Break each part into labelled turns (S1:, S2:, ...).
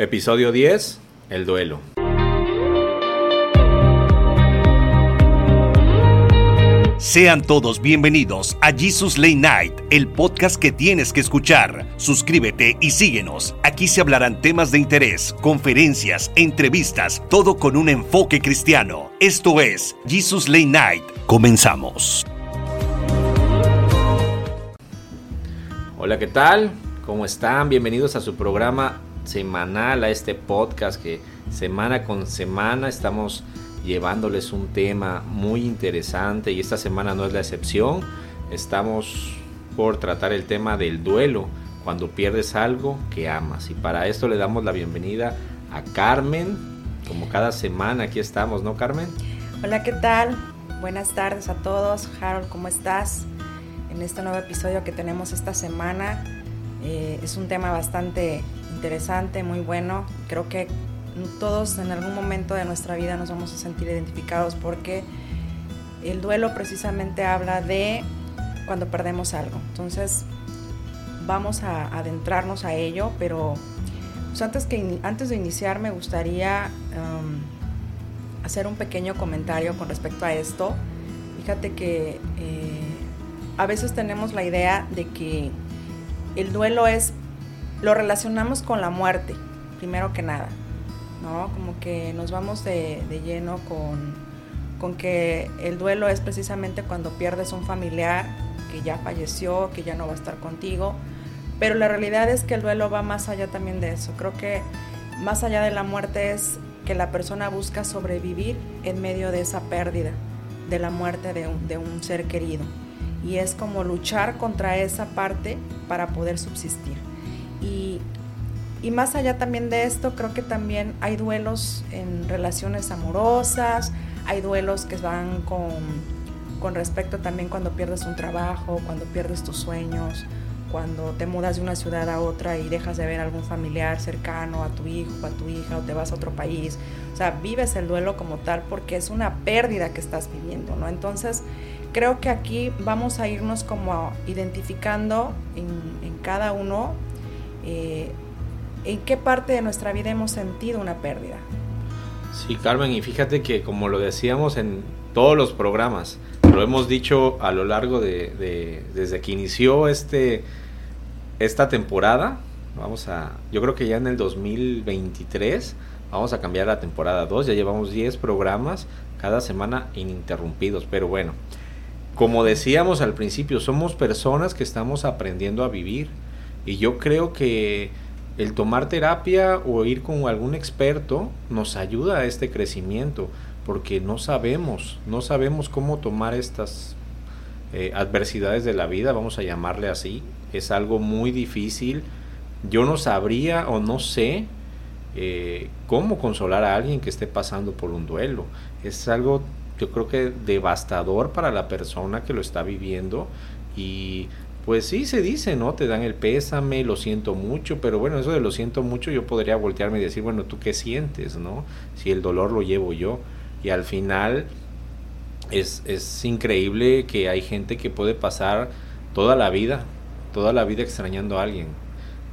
S1: Episodio 10, el duelo.
S2: Sean todos bienvenidos a Jesus Late Night, el podcast que tienes que escuchar. Suscríbete y síguenos. Aquí se hablarán temas de interés, conferencias, entrevistas, todo con un enfoque cristiano. Esto es Jesus Late Night. Comenzamos.
S1: Hola, ¿qué tal? ¿Cómo están? Bienvenidos a su programa semanal, a este podcast que semana con semana estamos llevándoles un tema muy interesante y esta semana no es la excepción. Estamos por tratar el tema del duelo cuando pierdes algo que amas y para esto le damos la bienvenida a Carmen. Como cada semana aquí estamos, ¿no Carmen?
S3: Hola, ¿qué tal? Buenas tardes a todos. Harold, ¿cómo estás? En este nuevo episodio que tenemos esta semana eh, es un tema bastante interesante, muy bueno. Creo que todos en algún momento de nuestra vida nos vamos a sentir identificados porque el duelo precisamente habla de cuando perdemos algo. Entonces vamos a adentrarnos a ello, pero pues, antes, que, antes de iniciar me gustaría um, hacer un pequeño comentario con respecto a esto. Fíjate que eh, a veces tenemos la idea de que el duelo es, lo relacionamos con la muerte, primero que nada. ¿no? Como que nos vamos de, lleno con, con que el duelo es precisamente cuando pierdes un familiar que ya falleció, que ya no va a estar contigo, pero la realidad es que el duelo va más allá también de eso. Creo que más allá de la muerte es que la persona busca sobrevivir en medio de esa pérdida, de la muerte de un, de un ser querido. Y es como luchar contra esa parte para poder subsistir. Y y más allá también de esto, creo que también hay duelos en relaciones amorosas, hay duelos que van con, con respecto también cuando pierdes un trabajo, cuando pierdes tus sueños, cuando te mudas de una ciudad a otra y dejas de ver a algún familiar cercano, a tu hijo, a tu hija, o te vas a otro país. O sea, vives el duelo como tal porque es una pérdida que estás viviendo, ¿no? Entonces, creo que aquí vamos a irnos como identificando en, en cada uno eh, en qué parte de nuestra vida hemos sentido una pérdida.
S1: Sí, Carmen, y fíjate que como lo decíamos en todos los programas, lo hemos dicho a lo largo de, desde que inició este esta temporada, vamos a, yo creo que ya en el 2023 vamos a cambiar la temporada 2, ya llevamos 10 programas cada semana ininterrumpidos, pero bueno, como decíamos al principio, somos personas que estamos aprendiendo a vivir y yo creo que el tomar terapia o ir con algún experto nos ayuda a este crecimiento, porque no sabemos, no sabemos cómo tomar estas eh, adversidades de la vida, vamos a llamarle así. Es algo muy difícil. Yo no sabría o no sé eh, cómo consolar a alguien que esté pasando por un duelo. Es algo, yo creo que devastador para la persona que lo está viviendo y pues sí se dice, ¿no? Te dan el pésame, lo siento mucho, pero bueno, eso de lo siento mucho yo podría voltearme y decir, bueno, ¿tú qué sientes, no? Si el dolor lo llevo yo. Y al final es, es increíble que hay gente que puede pasar toda la vida, toda la vida extrañando a alguien.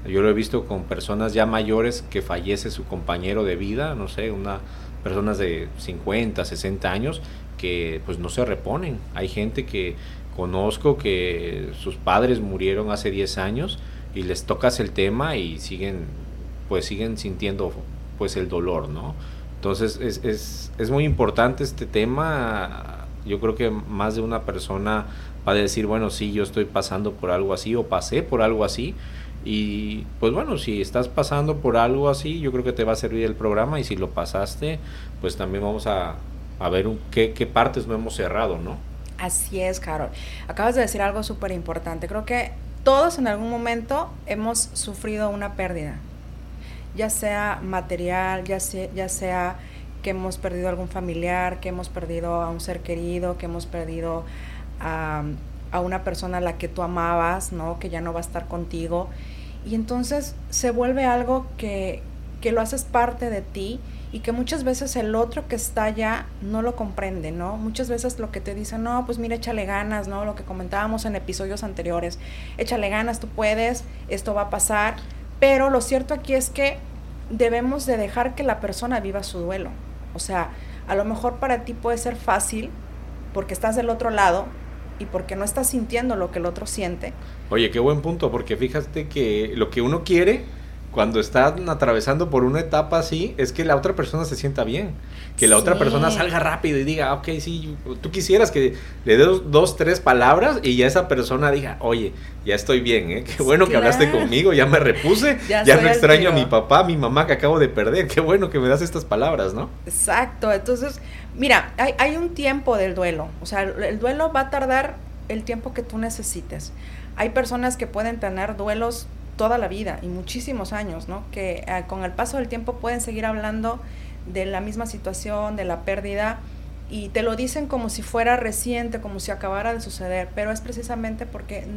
S1: Yo lo he visto con personas ya mayores que fallece su compañero de vida, no sé, una personas de 50, 60 años que pues no se reponen. Hay gente que Conozco que sus padres murieron hace 10 años y les tocas el tema y siguen, pues siguen sintiendo pues el dolor, ¿no? Entonces es, es, es muy importante este tema. Yo creo que más de una persona va a decir, bueno, sí, yo estoy pasando por algo así o pasé por algo así. Y pues bueno, si estás pasando por algo así, yo creo que te va a servir el programa y si lo pasaste, pues también vamos a, a ver qué, qué partes no hemos cerrado, ¿no?
S3: Así es, Carol. Acabas de decir algo súper importante. Creo que todos en algún momento hemos sufrido una pérdida, ya sea material, ya sea, que hemos perdido algún familiar, que hemos perdido a un ser querido, que hemos perdido a, a una persona a la que tú amabas, ¿no? que ya no va a estar contigo. Y entonces se vuelve algo que, que lo haces parte de ti y que muchas veces el otro que está allá no lo comprende, ¿no? Muchas veces lo que te dicen, no, pues mira, échale ganas, ¿no? Lo que comentábamos en episodios anteriores, échale ganas, tú puedes, esto va a pasar, pero lo cierto aquí es que debemos de dejar que la persona viva su duelo. O sea, a lo mejor para ti puede ser fácil porque estás del otro lado y porque no estás sintiendo lo que el otro siente.
S1: Oye, qué buen punto, porque fíjate que lo que uno quiere cuando están atravesando por una etapa así, es que la otra persona se sienta bien. Que la otra persona salga rápido y diga, ok, sí, tú quisieras que le dé dos, tres palabras y ya esa persona diga, oye, ya estoy bien, ¿eh? Qué bueno que hablaste conmigo, ya me repuse, ya, no extraño a mi papá, a mi mamá que acabo de perder, qué bueno que me das estas palabras, ¿no?
S3: Exacto, entonces, mira, hay, hay un tiempo del duelo, o sea, el duelo va a tardar el tiempo que tú necesites. Hay personas que pueden tener duelos toda la vida y muchísimos años, ¿no? Que eh, con el paso del tiempo pueden seguir hablando de la misma situación, de la pérdida, y te lo dicen como si fuera reciente, como si acabara de suceder, pero es precisamente porque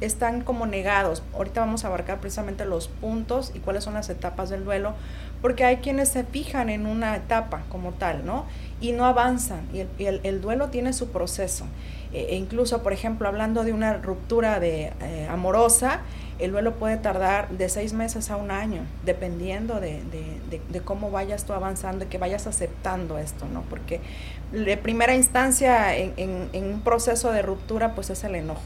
S3: están como negados. Ahorita vamos a abarcar precisamente los puntos y cuáles son las etapas del duelo, porque hay quienes se fijan en una etapa como tal, ¿no? Y no avanzan, y el, el, duelo tiene su proceso. E, e incluso, por ejemplo, hablando de una ruptura de, eh, amorosa, el duelo puede tardar de seis meses a un año, dependiendo de, cómo vayas tú avanzando y que vayas aceptando esto, ¿no? Porque de primera instancia en, un proceso de ruptura, pues es el enojo.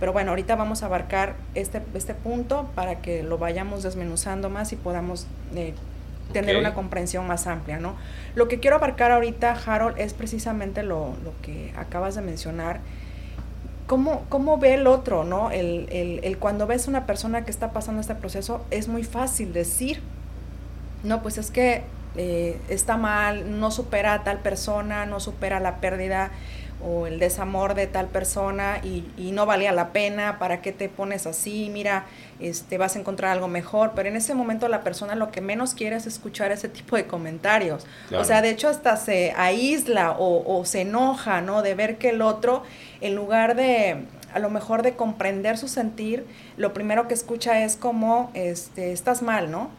S3: Pero bueno, ahorita vamos a abarcar este, este punto para que lo vayamos desmenuzando más y podamos eh, tener una comprensión más amplia, ¿no? Lo que quiero abarcar ahorita, Harold, es precisamente lo, lo que acabas de mencionar, ¿Cómo, ¿Cómo, ve el otro, no? El, el, cuando ves una persona que está pasando este proceso, es muy fácil decir, no, pues es que eh, está mal, no supera a tal persona, no supera la pérdida o el desamor de tal persona y, y, no valía la pena, ¿para qué te pones así? Mira, este, vas a encontrar algo mejor, pero en ese momento la persona lo que menos quiere es escuchar ese tipo de comentarios. O sea, de hecho hasta se aísla o, o, se enoja, ¿no? De ver que el otro, en lugar de, a lo mejor de comprender su sentir, lo primero que escucha es como, este, estás mal, ¿no?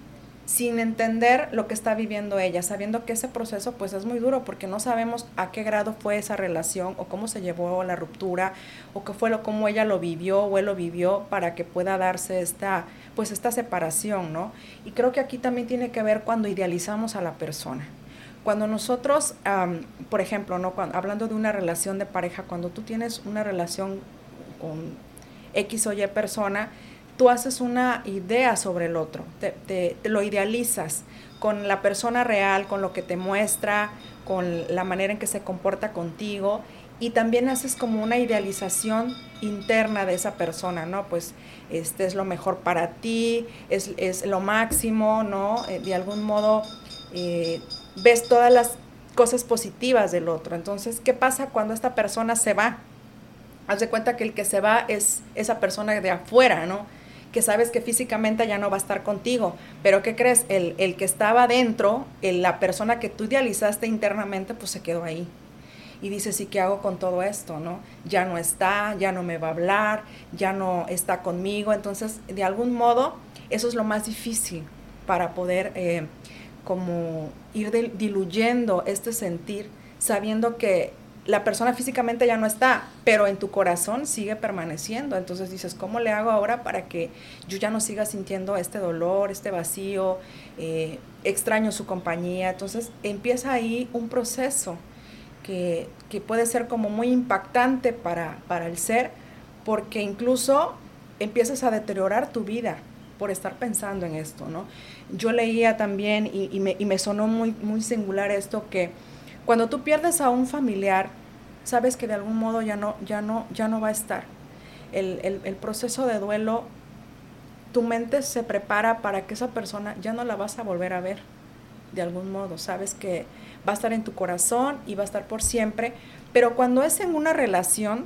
S3: Sin entender lo que está viviendo ella, sabiendo que ese proceso pues es muy duro porque no sabemos a qué grado fue esa relación o cómo se llevó la ruptura o qué fue lo cómo ella lo vivió o él lo vivió para que pueda darse esta pues esta separación, ¿no? Y creo que aquí también tiene que ver cuando idealizamos a la persona. Cuando nosotros, por ejemplo, ¿no? hablando de una relación de pareja, cuando tú tienes una relación con X o Y persona, tú haces una idea sobre el otro, te, lo idealizas con la persona real, con lo que te muestra, con la manera en que se comporta contigo y también haces como una idealización interna de esa persona, ¿no? Pues este es lo mejor para ti, es, es lo máximo, ¿no? Eh, de algún modo eh, ves todas las cosas positivas del otro. Entonces, ¿qué pasa cuando esta persona se va? Haz de cuenta que el que se va es esa persona de afuera, ¿no? Que sabes que físicamente ya no va a estar contigo, pero ¿qué crees? El, el que estaba dentro, la persona que tú idealizaste internamente, pues se quedó ahí. Y dices, ¿y qué hago con todo esto? ¿no? Ya no está, ya no me va a hablar, ya no está conmigo. Entonces, de algún modo, eso es lo más difícil para poder eh, como ir diluyendo este sentir, sabiendo que la persona físicamente ya no está, pero en tu corazón sigue permaneciendo. Entonces dices, ¿cómo le hago ahora para que yo ya no siga sintiendo este dolor, este vacío, eh, extraño su compañía? Entonces empieza ahí un proceso que, que puede ser como muy impactante para, para, el ser, porque incluso empiezas a deteriorar tu vida por estar pensando en esto, ¿no? Yo leía también y, y, me, y me sonó muy, muy singular esto que cuando tú pierdes a un familiar, sabes que de algún modo ya no, ya no, ya no va a estar. El, el, el, proceso de duelo, tu mente se prepara para que esa persona ya no la vas a volver a ver de algún modo. Sabes que va a estar en tu corazón y va a estar por siempre. Pero cuando es en una relación,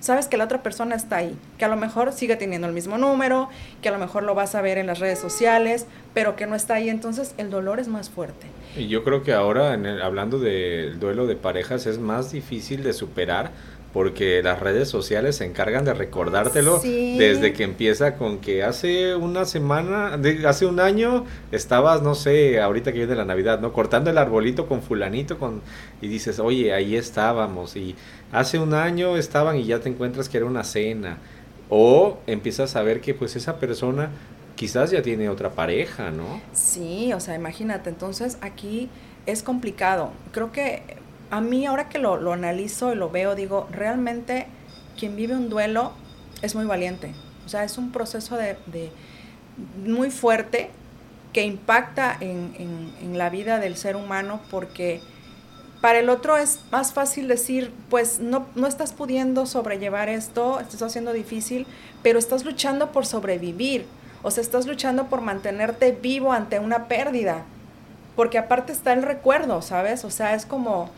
S3: sabes que la otra persona está ahí, que a lo mejor sigue teniendo el mismo número, que a lo mejor lo vas a ver en las redes sociales, pero que no está ahí, entonces el dolor es más fuerte.
S1: Y yo creo que ahora, en hablando del duelo de parejas, es más difícil de superar porque las redes sociales se encargan de recordártelo desde que empieza con que hace una semana, hace un año estabas, no sé, ahorita que viene la Navidad, ¿no? Cortando el arbolito con fulanito con y dices, "Oye, ahí estábamos" y hace un año estaban y ya te encuentras que era una cena o empiezas a ver que pues esa persona quizás ya tiene otra pareja, ¿no?
S3: Sí, o sea, imagínate, entonces aquí es complicado. Creo que a mí ahora que lo, analizo y lo veo, digo, realmente quien vive un duelo es muy valiente. O sea, es un proceso de, muy fuerte que impacta en, en, la vida del ser humano porque para el otro es más fácil decir, pues no, no estás pudiendo sobrellevar esto, estás haciendo difícil, pero estás luchando por sobrevivir. O sea, estás luchando por mantenerte vivo ante una pérdida. Porque aparte está el recuerdo, ¿sabes? O sea, es como...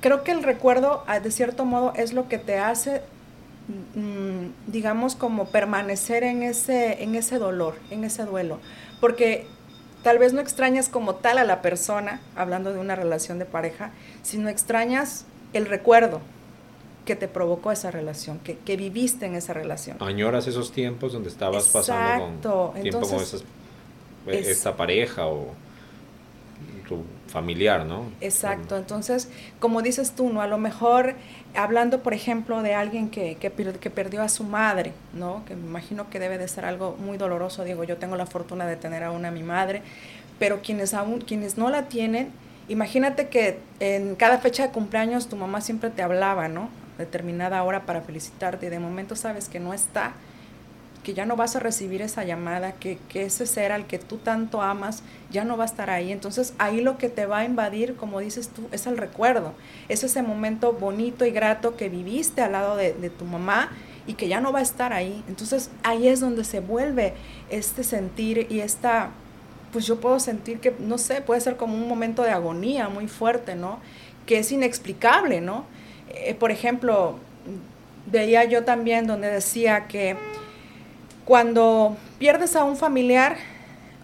S3: creo que el recuerdo, ah, de cierto modo, es lo que te hace, mm, digamos, como permanecer en ese, en ese dolor, en ese duelo. Porque tal vez no extrañas como tal a la persona, hablando de una relación de pareja, sino extrañas el recuerdo que te provocó esa relación, que, que viviste en esa relación.
S1: Añoras esos tiempos donde estabas pasando con, tiempo con eh, esa pareja o tu familiar, ¿no?
S3: Exacto, entonces, como dices tú, ¿no? A lo mejor, hablando, por ejemplo, de alguien que, que, que, perdió a su madre, ¿no? Que me imagino que debe de ser algo muy doloroso, digo, yo tengo la fortuna de tener aún a mi madre, pero quienes aún, quienes no la tienen, imagínate que en cada fecha de cumpleaños tu mamá siempre te hablaba, ¿no? Determinada hora para felicitarte y de momento sabes que no está que ya no vas a recibir esa llamada, que, ese ser al que tú tanto amas ya no va a estar ahí. Entonces ahí lo que te va a invadir, como dices tú, es el recuerdo, es ese momento bonito y grato que viviste al lado de, tu mamá y que ya no va a estar ahí. Entonces ahí es donde se vuelve este sentir y esta, pues yo puedo sentir que, no sé, puede ser como un momento de agonía muy fuerte, ¿no? Que es inexplicable, ¿no? Eh, por ejemplo, veía yo también donde decía que cuando pierdes a un familiar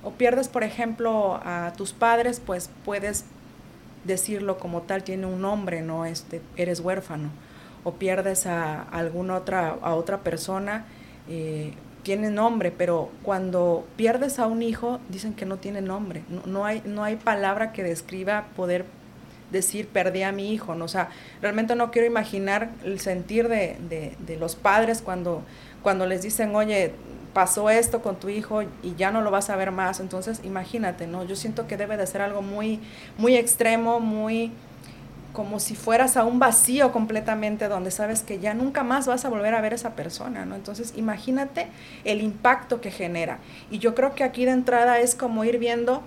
S3: o pierdes, por ejemplo, a tus padres, pues puedes decirlo como tal, tiene un nombre, ¿no? Este, eres huérfano. O pierdes a, alguna otra, a otra persona, eh, tiene nombre, pero cuando pierdes a un hijo, dicen que no tiene nombre. No, hay, no hay palabra que describa poder decir perdí a mi hijo. ¿no? Sea, realmente no quiero imaginar el sentir de, de, de los padres cuando, cuando les dicen, oye, pasó esto con tu hijo y ya no lo vas a ver más. Entonces, imagínate, ¿no? Yo siento que debe de ser algo muy, muy extremo, muy como si fueras a un vacío completamente donde sabes que ya nunca más vas a volver a ver a esa persona, ¿no? Entonces, imagínate el impacto que genera. Y yo creo que aquí de entrada es como ir viendo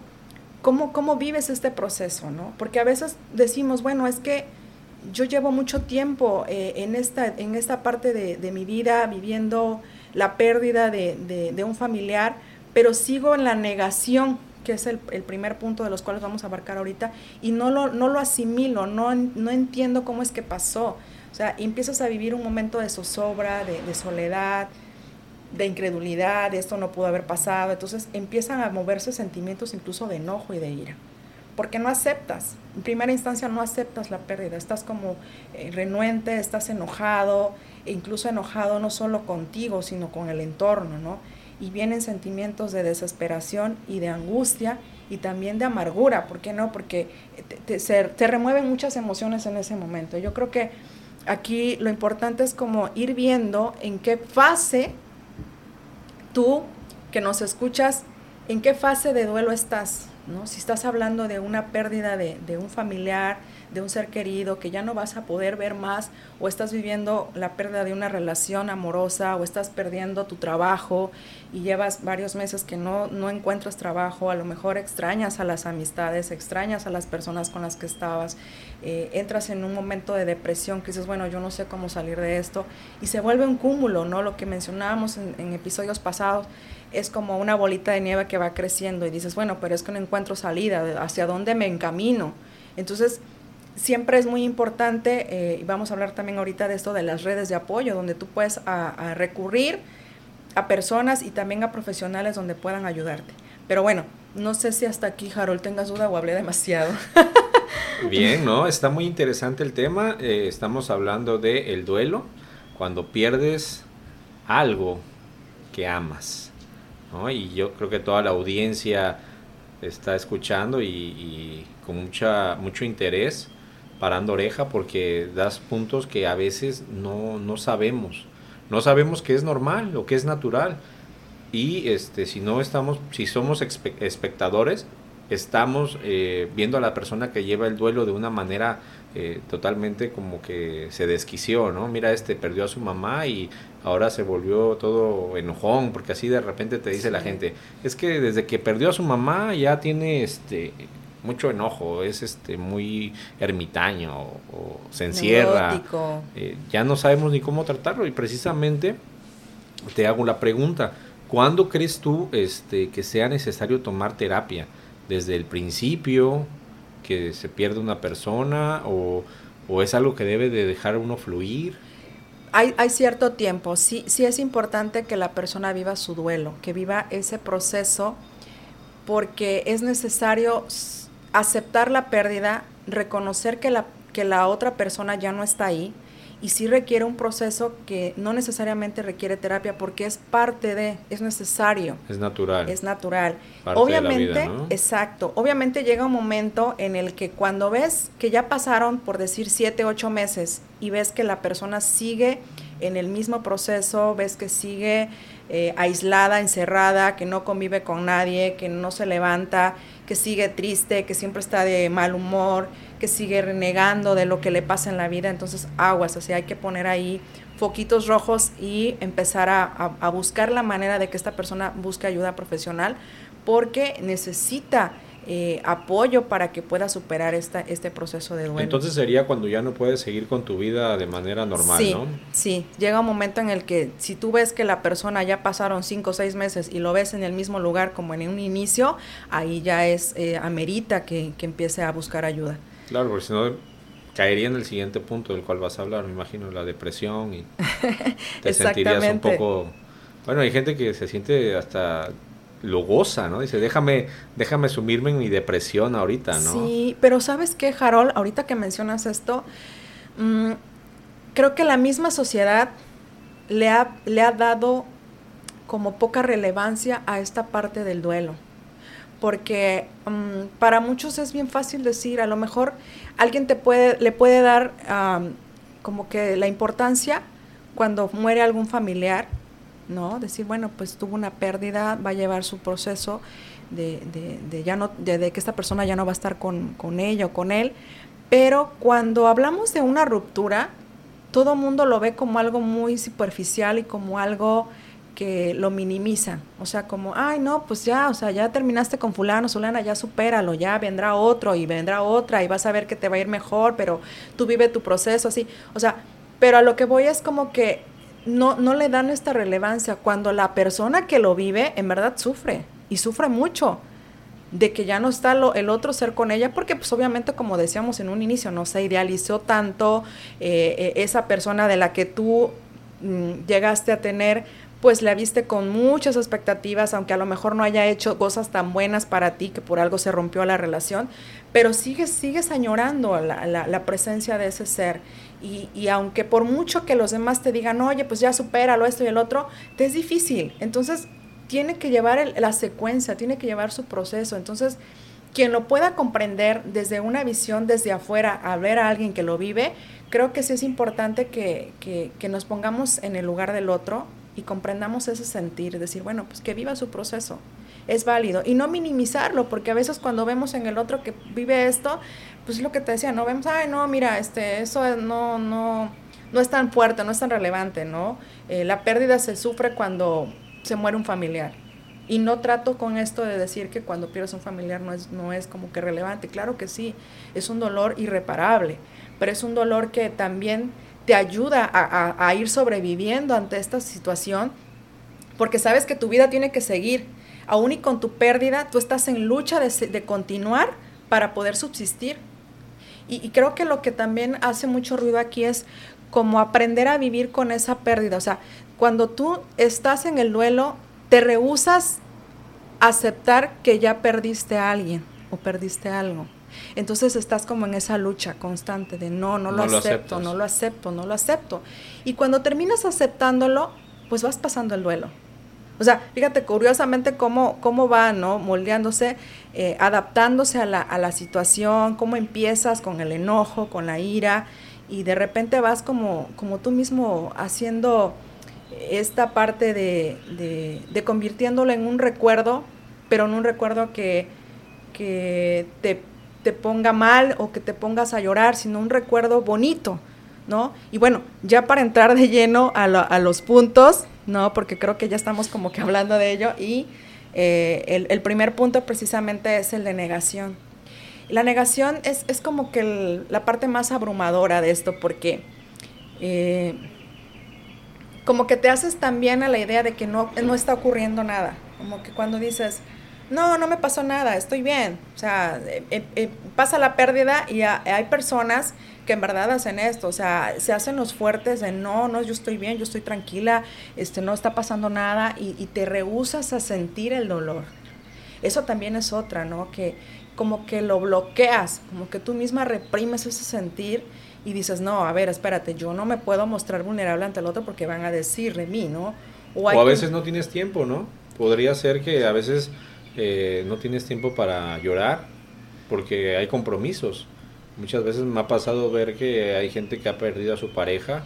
S3: cómo, cómo vives este proceso, ¿no? Porque a veces decimos, bueno, es que yo llevo mucho tiempo eh, en, esta, en esta parte de, de mi vida viviendo la pérdida de, un familiar, pero sigo en la negación, que es el, primer punto de los cuales vamos a abarcar ahorita, y no lo, no lo asimilo, no, no entiendo cómo es que pasó. O sea, empiezas a vivir un momento de zozobra, de, de soledad, de incredulidad, esto no pudo haber pasado. Entonces empiezan a moverse sentimientos incluso de enojo y de ira. Porque no aceptas, en primera instancia no aceptas la pérdida, estás como eh, renuente, estás enojado, e incluso enojado no solo contigo, sino con el entorno, ¿no? Y vienen sentimientos de desesperación y de angustia y también de amargura, ¿por qué no? Porque te, te, remueven muchas emociones en ese momento. Yo creo que aquí lo importante es como ir viendo en qué fase tú que nos escuchas, en qué fase de duelo estás, ¿no? Si estás hablando de una pérdida de, de un familiar, de un ser querido que ya no vas a poder ver más o estás viviendo la pérdida de una relación amorosa o estás perdiendo tu trabajo y llevas varios meses que no, no encuentras trabajo, a lo mejor extrañas a las amistades, extrañas a las personas con las que estabas, eh, entras en un momento de depresión que dices, bueno, yo no sé cómo salir de esto y se vuelve un cúmulo, ¿no? Lo que mencionábamos en, en episodios pasados es como una bolita de nieve que va creciendo y dices, bueno, pero es que no encuentro salida, ¿hacia dónde me encamino? Entonces, siempre es muy importante, eh, y vamos a hablar también ahorita de esto de las redes de apoyo, donde tú puedes a, recurrir a personas y también a profesionales donde puedan ayudarte. Pero bueno, no sé si hasta aquí, Harold, tengas duda o hablé demasiado.
S1: Bien, ¿no? Está muy interesante el tema. Eh, estamos hablando de el duelo, cuando pierdes algo que amas. ¿no? Y yo creo que toda la audiencia está escuchando y, y con mucha, mucho interés parando oreja porque das puntos que a veces no, no sabemos. No sabemos que es normal o que es natural. y este si no estamos, si somos espectadores, estamos eh, viendo a la persona que lleva el duelo de una manera eh, totalmente como que se desquició, ¿no? Mira, este perdió a su mamá y ahora se volvió todo enojón, porque así de repente te dice la gente, es que desde que perdió a su mamá ya tiene este mucho enojo, es este muy ermitaño o, se encierra, eh, ya no sabemos ni cómo tratarlo y precisamente te hago la pregunta, ¿cuándo crees tú este que sea necesario tomar terapia? ¿Desde el principio que se pierde una persona o, o es algo que debe de dejar uno fluir?
S3: Hay, hay, cierto tiempo, sí, sí es importante que la persona viva su duelo, que viva ese proceso, porque es necesario aceptar la pérdida, reconocer que la, que la otra persona ya no está ahí y sí requiere un proceso que no necesariamente requiere terapia porque es parte de, es necesario.
S1: Es natural.
S3: Es natural. obviamente, exacto, obviamente llega un momento en el que cuando ves que ya pasaron, por decir, siete, ocho meses y ves que la persona sigue en el mismo proceso, ves que sigue eh, aislada, encerrada, que no convive con nadie, que no se levanta, que sigue triste, que siempre está de mal humor, que sigue renegando de lo que le pasa en la vida. Entonces, aguas, o sea, hay que poner ahí foquitos rojos y empezar a buscar la manera de que esta persona busque ayuda profesional porque necesita eh, apoyo para que puedas superar esta, este proceso de duelo.
S1: Entonces sería cuando ya no puedes seguir con tu vida de manera normal,
S3: sí,
S1: ¿no?
S3: Sí, llega un momento en el que si tú ves que la persona ya pasaron cinco o seis meses y lo ves en el mismo lugar como en un inicio, ahí ya es, eh, amerita que, que empiece a buscar ayuda.
S1: Claro, porque si no caería en el siguiente punto del cual vas a hablar, me imagino, la depresión y te sentirías un poco... Bueno, hay gente que se siente hasta lo goza, ¿no? Dice, déjame, déjame sumirme en mi depresión ahorita, ¿no?
S3: Sí, pero ¿sabes qué, Harold? Ahorita que mencionas esto, mm, creo que la misma sociedad le ha, le ha dado como poca relevancia a esta parte del duelo. Porque mm, para muchos es bien fácil decir, a lo mejor alguien te puede, le puede dar como que la importancia cuando muere algún familiar ¿no? Decir, bueno, pues tuvo una pérdida, va a llevar su proceso de, de, ya no, de, que esta persona ya no va a estar con, con ella o con él. Pero cuando hablamos de una ruptura, todo mundo lo ve como algo muy superficial y como algo que lo minimiza. O sea, como, ay, no, pues ya, o sea, ya terminaste con fulano, fulana, ya supéralo, ya vendrá otro y vendrá otra y vas a ver que te va a ir mejor, pero tú vive tu proceso así. O sea, pero a lo que voy es como que no, no le dan esta relevancia. Cuando la persona que lo vive en verdad sufre y sufre mucho de que ya no está lo, el otro ser con ella, porque pues obviamente como decíamos en un inicio, no se idealizó tanto eh, eh, esa persona de la que tú mm, llegaste a tener, pues la viste con muchas expectativas, aunque a lo mejor no haya hecho cosas tan buenas para ti que por algo se rompió la relación, pero sigues, sigues añorando la, la, la presencia de ese ser y, aunque por mucho que los demás te digan, oye, pues ya supéralo esto y el otro, te es difícil. Entonces, tiene que llevar la secuencia, tiene que llevar su proceso. Entonces, quien lo pueda comprender desde una visión desde afuera, a ver a alguien que lo vive, creo que sí es importante que, que nos pongamos en el lugar del otro y comprendamos ese sentir, decir, bueno, pues que viva su proceso es válido y no minimizarlo, porque a veces cuando vemos en el otro que vive esto, pues es lo que te decía, no vemos, ay, no, mira, este, eso no, no, no es tan fuerte, no es tan relevante, ¿no? Eh, la pérdida se sufre cuando se muere un familiar. Y no trato con esto de decir que cuando pierdes un familiar no es, no es como que relevante. Claro que sí, es un dolor irreparable, pero es un dolor que también te ayuda a, a ir sobreviviendo ante esta situación, porque sabes que tu vida tiene que seguir. Aún y con tu pérdida, tú estás en lucha de, de continuar para poder subsistir y, creo que lo que también hace mucho ruido aquí es como aprender a vivir con esa pérdida. O sea, cuando tú estás en el duelo, te rehusas aceptar que ya perdiste a alguien o perdiste algo. Entonces estás como en esa lucha constante de no, no lo acepto, no lo acepto, no lo acepto. Y cuando terminas aceptándolo, pues vas pasando el duelo. O sea, fíjate curiosamente cómo, cómo va, ¿no? Moldeándose, eh, adaptándose a la, a la situación, cómo empiezas con el enojo, con la ira, y de repente vas como, como tú mismo haciendo esta parte de, de, convirtiéndolo en un recuerdo, pero en un recuerdo que, que te, te, ponga mal o que te pongas a llorar, sino un recuerdo bonito, ¿no? Y bueno, ya para entrar de lleno a, a los puntos, ¿no? Porque creo que ya estamos como que hablando de ello y eh, el, primer punto precisamente es el de negación. La negación es, es como que la parte más abrumadora de esto porque... Eh, como que te haces también a la idea de que no, no está ocurriendo nada. Como que cuando dices, no, no me pasó nada, estoy bien. O sea, eh, eh, pasa la pérdida y hay personas que en verdad hacen esto, o sea, se hacen los fuertes de no, no, yo estoy bien, yo estoy tranquila, este, no está pasando nada y, y te rehusas a sentir el dolor. Eso también es otra, ¿no? Que como que lo bloqueas, como que tú misma reprimes ese sentir y dices, no, a ver, espérate, yo no me puedo mostrar vulnerable ante el otro porque van a decir de mí, ¿no?
S1: O, a veces no tienes tiempo, ¿no? Podría ser que a veces eh, no tienes tiempo para llorar porque hay compromisos. Muchas veces me ha pasado ver que hay gente que ha perdido a su pareja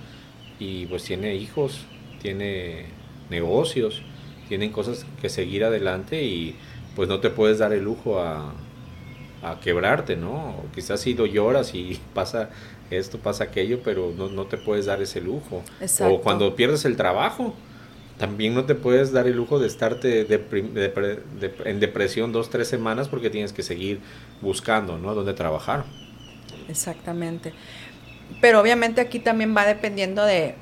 S1: y pues tiene hijos, tiene negocios, tienen cosas que seguir adelante y pues no te puedes dar el lujo a, a quebrarte, ¿no? O quizás si lo lloras y pasa esto, pasa aquello, pero no, no te puedes dar ese lujo. O cuando pierdes el trabajo, también no te puedes dar el lujo de estarte en depresión dos, tres semanas porque tienes que seguir buscando, ¿no? Dónde trabajar.
S3: Exactamente. Pero obviamente aquí también va dependiendo de,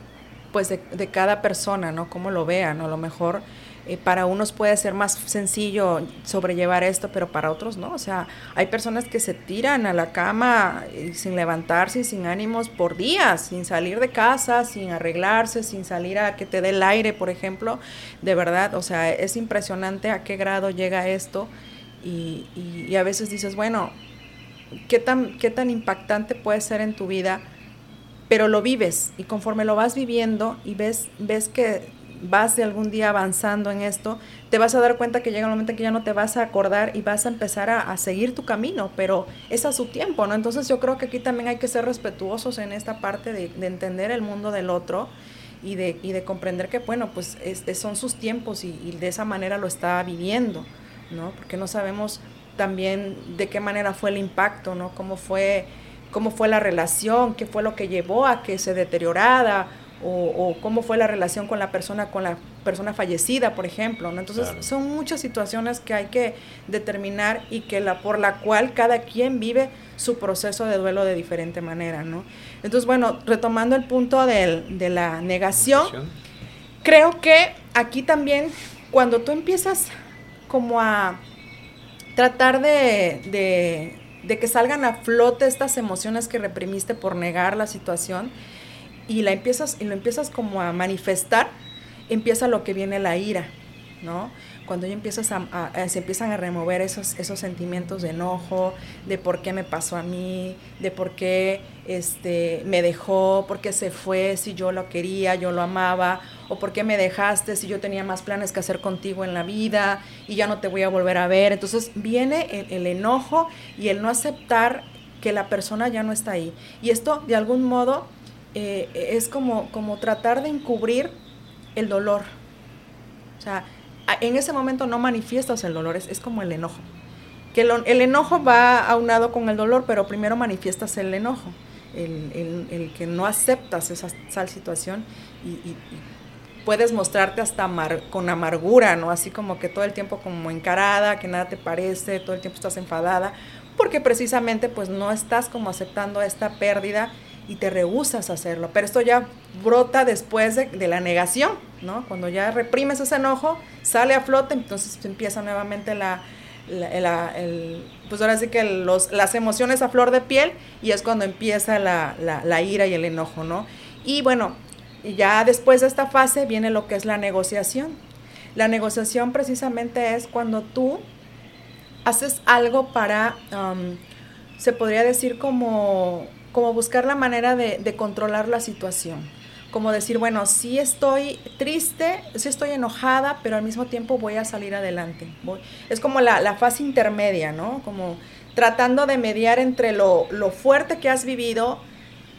S3: pues, de, cada persona, ¿no? Cómo lo vean, ¿no? A lo mejor eh, para unos puede ser más sencillo sobrellevar esto, pero para otros no. O sea, hay personas que se tiran a la cama eh, sin levantarse sin ánimos por días, sin salir de casa, sin arreglarse, sin salir a que te dé el aire, por ejemplo. De verdad, o sea, es impresionante a qué grado llega esto. Y, a veces dices, bueno, ¿qué tan, ¿qué tan impactante puede ser en tu vida? Pero lo vives y conforme lo vas viviendo y ves, ves que vas de algún día avanzando en esto, te vas a dar cuenta que llega un momento en que ya no te vas a acordar y vas a empezar a, seguir tu camino, pero es a su tiempo, ¿no? Entonces yo creo que aquí también hay que ser respetuosos en esta parte de, entender el mundo del otro y de, y de comprender que, bueno, pues este, son sus tiempos y, de esa manera lo está viviendo, ¿no? Porque no sabemos también de qué manera fue el impacto, ¿no? Cómo fue, cómo fue la relación, qué fue lo que llevó a que se deteriorara o, cómo fue la relación con la persona, con la persona fallecida, por ejemplo. ¿no? Entonces, son muchas situaciones que hay que determinar y que la, por la cual cada quien vive su proceso de duelo de diferente manera. ¿no? Entonces, bueno, retomando el punto de la negación, creo que aquí también, cuando tú empiezas como a tratar de, de, que salgan a flote estas emociones que reprimiste por negar la situación, y la empiezas y lo empiezas como a manifestar, empieza lo que viene la ira, ¿no? Cuando ya empiezas a, se empiezan a remover esos, esos sentimientos de enojo, de por qué me pasó a mí, de por qué este, me dejó, por qué se fue, si yo lo quería, yo lo amaba, o por qué me dejaste si yo tenía más planes que hacer contigo en la vida y ya no te voy a volver a ver. Entonces viene el, el enojo y el no aceptar que la persona ya no está ahí. Y esto de algún modo eh, es como, como tratar de encubrir el dolor. O sea, en ese momento no manifiestas el dolor, es, como el enojo. Que el, enojo va aunado con el dolor, pero primero manifiestas el enojo, el, que no aceptas esa tal situación y, puedes mostrarte hasta con amargura, ¿no? Así como que todo el tiempo como encarada, que nada te parece, todo el tiempo estás enfadada, porque precisamente pues no estás como aceptando esta pérdida y te rehusas hacerlo. Pero esto ya brota después de, la negación, ¿no? Cuando ya reprimes ese enojo, sale a flote, entonces empieza nuevamente la, pues ahora sí que los, las emociones a flor de piel y es cuando empieza la, la ira y el enojo, ¿no? Y bueno, ya después de esta fase viene lo que es la negociación. La negociación precisamente es cuando tú haces algo para, um, se podría decir como como buscar la manera de, controlar la situación. Como decir, bueno, sí estoy triste, sí estoy enojada, pero al mismo tiempo voy a salir adelante. es como la, fase intermedia, ¿no? Como tratando de mediar entre lo, fuerte que has vivido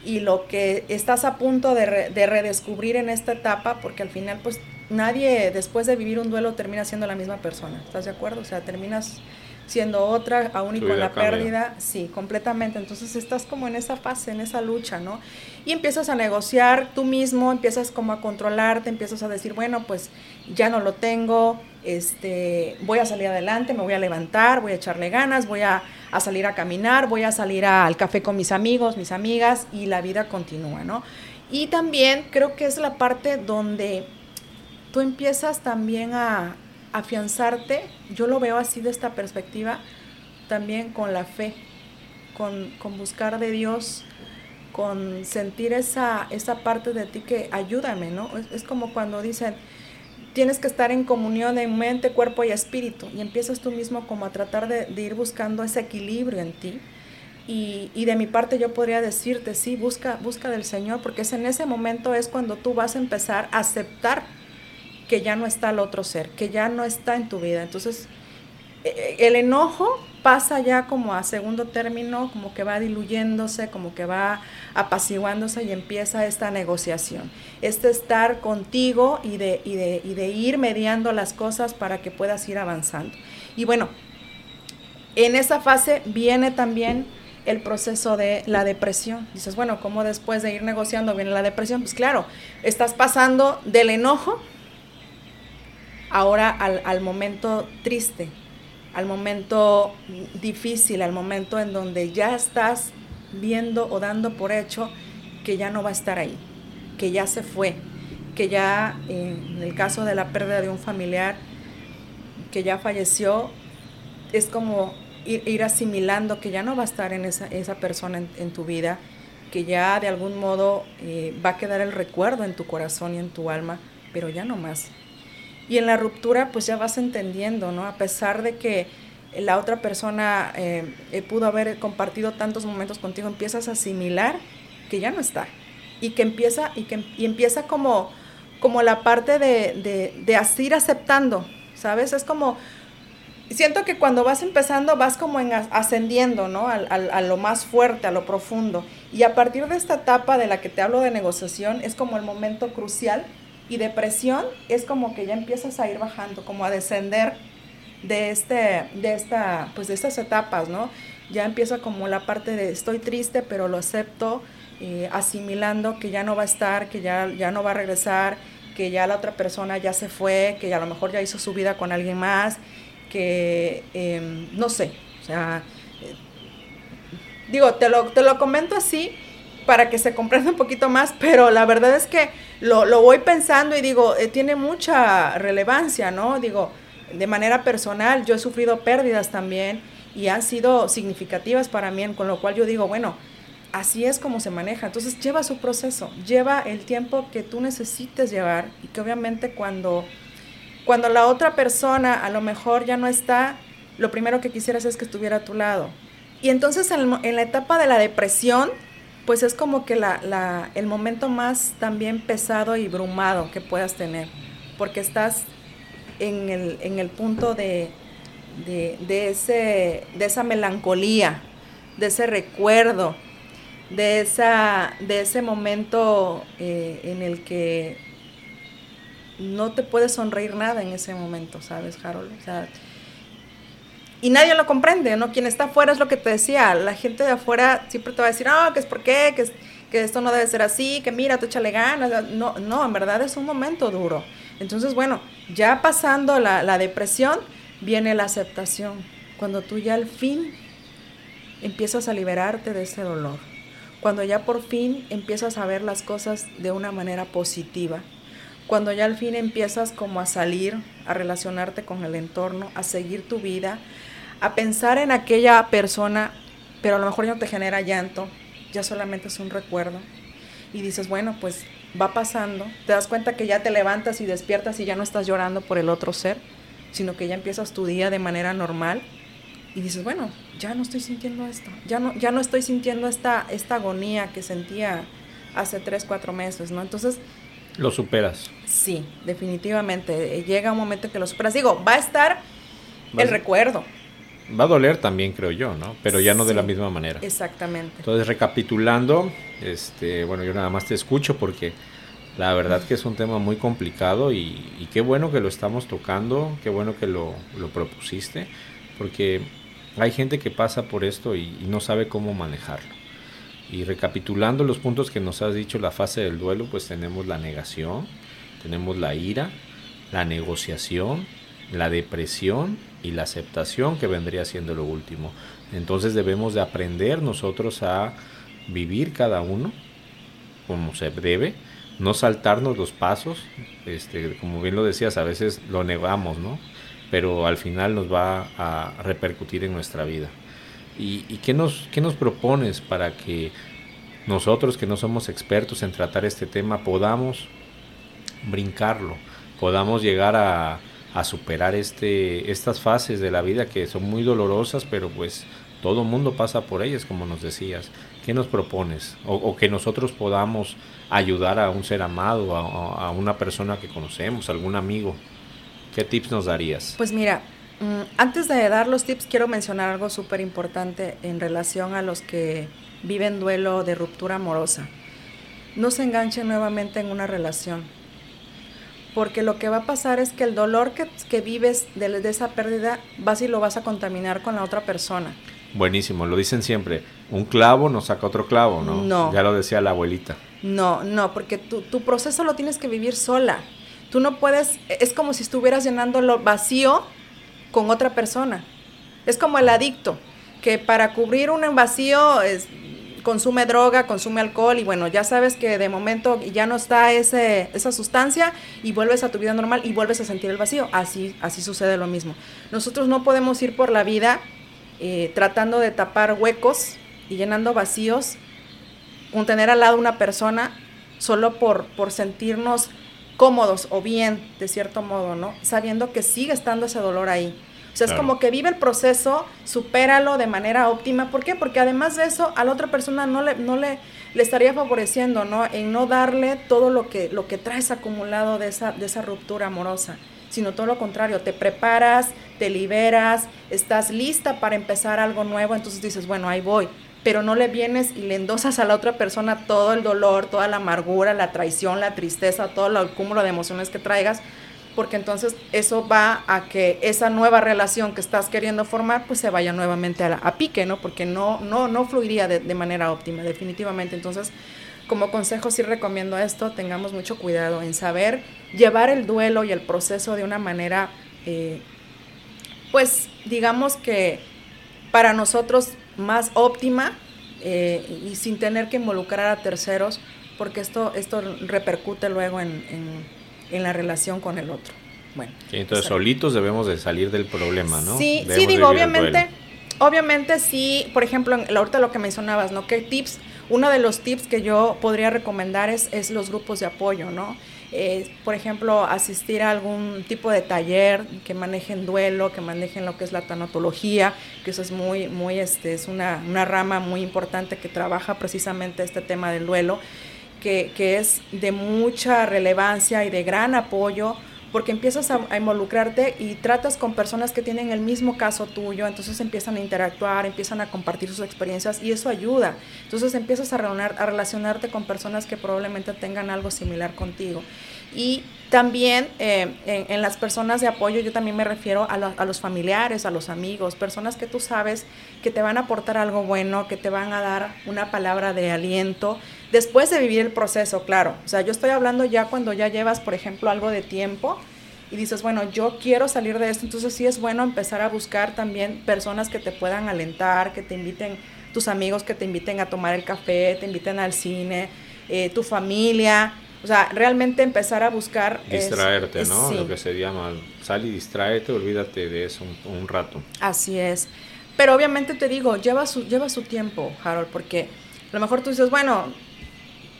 S3: y lo que estás a punto de, de redescubrir en esta etapa, porque al final pues nadie después de vivir un duelo termina siendo la misma persona, ¿estás de acuerdo? O sea, terminas siendo otra, aún y con la pérdida, sí, completamente. Entonces estás como en esa fase, en esa lucha, ¿no? Y empiezas a negociar tú mismo, empiezas como a controlarte, empiezas a decir, bueno, pues ya no lo tengo, este, voy a salir adelante, me voy a levantar, voy a echarle ganas, voy a, a salir a caminar, voy a salir al café con mis amigos, mis amigas, y la vida continúa, ¿no? Y también creo que es la parte donde tú empiezas también a, afianzarte, yo lo veo así de esta perspectiva, también con la fe, con, buscar de Dios, con sentir esa, esa parte de ti que ayúdame, ¿no? Es, como cuando dicen, tienes que estar en comunión de mente, cuerpo y espíritu, y empiezas tú mismo como a tratar de, ir buscando ese equilibrio en ti. Y, y, de mi parte yo podría decirte, sí, busca, busca del Señor, porque es en ese momento es cuando tú vas a empezar a aceptar que ya no está el otro ser, que ya no está en tu vida. Entonces, el enojo pasa ya como a segundo término, como que va diluyéndose, como que va apaciguándose y empieza esta negociación. Este estar contigo y de, y de, y de ir mediando las cosas para que puedas ir avanzando. Y bueno, en esa fase viene también el proceso de la depresión. Dices, bueno, ¿cómo después de ir negociando viene la depresión? Pues claro, estás pasando del enojo ahora al, momento triste, al momento difícil, al momento en donde ya estás viendo o dando por hecho que ya no va a estar ahí, que ya se fue, que ya en el caso de la pérdida de un familiar que ya falleció, es como ir, asimilando que ya no va a estar en esa, persona en, tu vida, que ya de algún modo eh, va a quedar el recuerdo en tu corazón y en tu alma, pero ya no más. Y en la ruptura pues ya vas entendiendo, ¿no? A pesar de que la otra persona eh, pudo haber compartido tantos momentos contigo, empiezas a asimilar que ya no está. Y que empieza, y que y empieza como, como la parte de, de, así ir aceptando, ¿sabes? Es como, siento que cuando vas empezando vas como en ascendiendo, ¿no? a lo más fuerte, a lo profundo. Y a partir de esta etapa de la que te hablo de negociación, es como el momento crucial y depresión es como que ya empiezas a ir bajando, como a descender de, este, de, esta, pues de estas etapas, ¿no? Ya empieza como la parte de estoy triste, pero lo acepto, eh, asimilando que ya no va a estar, que ya, ya no va a regresar, que ya la otra persona ya se fue, que a lo mejor ya hizo su vida con alguien más, que em, no sé, o sea, eh, digo, te lo, te lo comento así para que se comprenda un poquito más, pero la verdad es que lo, lo voy pensando y digo, eh, tiene mucha relevancia, ¿no? Digo, de manera personal, yo he sufrido pérdidas también y han sido significativas para mí, con lo cual yo digo, bueno, así es como se maneja. Entonces lleva su proceso, lleva el tiempo que tú necesites llevar y que obviamente cuando, cuando la otra persona a lo mejor ya no está, lo primero que quisieras es que estuviera a tu lado. Y entonces en, en la etapa de la depresión, pues es como que la, el momento más también pesado y brumado que puedas tener, porque estás en el, punto de, ese, de esa melancolía, de ese recuerdo, de, esa, de ese momento eh, en el que no te puedes sonreír nada en ese momento, ¿sabes, Harold? O sea, y nadie lo comprende, ¿no? Quien está afuera es lo que te decía, la gente de afuera siempre te va a decir, ah, que es por qué, que, que esto no debe ser así, que mira, tú échale ganas. No, no, en verdad es un momento duro. Entonces, bueno, ya pasando la, la depresión, viene la aceptación. Cuando tú ya al fin empiezas a liberarte de ese dolor. Cuando ya por fin empiezas a ver las cosas de una manera positiva. Cuando ya al fin empiezas como a salir, a relacionarte con el entorno, a seguir tu vida, a pensar en aquella persona, pero a lo mejor ya no te genera llanto, ya solamente es un recuerdo. Y dices, bueno, pues va pasando, te das cuenta que ya te levantas y despiertas y ya no estás llorando por el otro ser, sino que ya empiezas tu día de manera normal y dices, bueno, ya no estoy sintiendo esto, ya no, ya no estoy sintiendo esta, esta agonía que sentía hace tres, cuatro meses, ¿no? Entonces...
S1: Lo superas.
S3: Sí, definitivamente. Llega un momento en que lo superas. Digo, va a estar el recuerdo,
S1: va a doler también, creo yo, ¿no? Pero ya no de la misma manera.
S3: Exactamente.
S1: Entonces, recapitulando, este, bueno, yo nada más te escucho porque la verdad que es un tema muy complicado y, qué bueno que lo estamos tocando, qué bueno que lo, propusiste, porque hay gente que pasa por esto y, no sabe cómo manejarlo. Y recapitulando los puntos que nos has dicho, la fase del duelo, pues tenemos la negación, tenemos la ira, la negociación, la depresión y la aceptación que vendría siendo lo último. Entonces debemos de aprender nosotros a vivir cada uno como se debe no saltarnos los pasos, este, como bien lo decías, a veces lo negamos, ¿no? Pero al final nos va a repercutir en nuestra vida. ¿Y, qué, nos, qué nos propones para que nosotros que no somos expertos en tratar este tema podamos brincarlo, podamos llegar a, a superar este, estas fases de la vida que son muy dolorosas, pero pues todo mundo pasa por ellas, como nos decías. ¿Qué nos propones? O, que nosotros podamos ayudar a un ser amado, a, una persona que conocemos, algún amigo. ¿Qué tips nos darías?
S3: Pues mira, antes de dar los tips, quiero mencionar algo súper importante en relación a los que viven duelo de ruptura amorosa. No se enganchen nuevamente en una relación, porque lo que va a pasar es que el dolor que, vives de, de, esa pérdida vas y lo vas a contaminar con la otra persona.
S1: Buenísimo, lo dicen siempre. Un clavo no saca otro clavo, ¿no?
S3: No.
S1: Ya lo decía la abuelita.
S3: No, no, porque tu, tu proceso lo tienes que vivir sola. Tú no puedes, es como si estuvieras llenando lo vacío con otra persona. Es como el adicto, que para cubrir un vacío consume droga, consume alcohol y bueno, ya sabes que de momento ya no está ese, esa sustancia y vuelves a tu vida normal y vuelves a sentir el vacío. Así, así sucede lo mismo. Nosotros no podemos ir por la vida eh, tratando de tapar huecos y llenando vacíos, un tener al lado una persona solo por, por sentirnos cómodos o bien, de cierto modo, ¿no? Sabiendo que sigue estando ese dolor ahí. Sea, es como que vive el proceso, supéralo de manera óptima. ¿Por qué? Porque además de eso, a la otra persona no le, no le, le estaría favoreciendo, ¿no? En no darle todo lo que, lo que traes acumulado de esa, de esa ruptura amorosa sino todo lo contrario, te preparas, te liberas, estás lista para empezar algo nuevo, entonces dices, bueno, ahí voy, pero no le vienes y le endosas a la otra persona todo el dolor, toda la amargura, la traición, la tristeza, todo el cúmulo de emociones que traigas, porque entonces eso va a que esa nueva relación que estás queriendo formar, pues se vaya nuevamente a, pique, ¿no? Porque no, no, no fluiría de, de manera óptima, definitivamente. Entonces, como consejo sí recomiendo esto, tengamos mucho cuidado en saber llevar el duelo y el proceso de una manera, eh, pues digamos que para nosotros más óptima eh, y sin tener que involucrar a terceros, porque esto, esto repercute luego en, la relación con el otro. Bueno,
S1: entonces solitos debemos de salir del problema, ¿no?
S3: Sí, sí digo, obviamente, obviamente sí, por ejemplo, ahorita lo que mencionabas, ¿no? ¿Qué tips? Uno de los tips que yo podría recomendar es, es los grupos de apoyo, ¿no? Eh, por ejemplo, asistir a algún tipo de taller que manejen duelo, que manejen lo que es la tanatología, que eso es muy, muy, este, es una, una rama muy importante que trabaja precisamente este tema del duelo, que, es de mucha relevancia y de gran apoyo porque empiezas a, involucrarte y tratas con personas que tienen el mismo caso tuyo, entonces empiezan a interactuar, empiezan a compartir sus experiencias y eso ayuda. Entonces empiezas a, a relacionarte con personas que probablemente tengan algo similar contigo. Y también eh, en, las personas de apoyo, yo también me refiero a, los familiares, a los amigos, personas que tú sabes que te van a aportar algo bueno, que te van a dar una palabra de aliento, después de vivir el proceso, claro. O sea, yo estoy hablando ya cuando ya llevas, por ejemplo, algo de tiempo y dices, bueno, yo quiero salir de esto, entonces sí es bueno empezar a buscar también personas que te puedan alentar, que te inviten, tus amigos que te inviten a tomar el café, te inviten al cine, eh, tu familia, o sea, realmente empezar a buscar...
S1: Distraerte, ¿no? Lo que se llama, sal y distráete, olvídate de eso un, rato.
S3: Así es. Pero obviamente te digo, lleva su, lleva su tiempo, Harold, porque a lo mejor tú dices, bueno,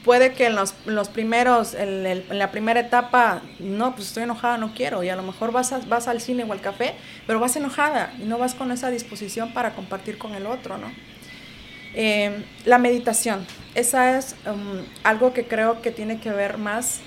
S3: puede que en los, los primeros, en, la primera etapa, no, pues estoy enojada, no quiero, y a lo mejor vas, vas al cine o al café, pero vas enojada y no vas con esa disposición para compartir con el otro, ¿no? Eh, la meditación, esa es um, algo que creo que tiene que ver más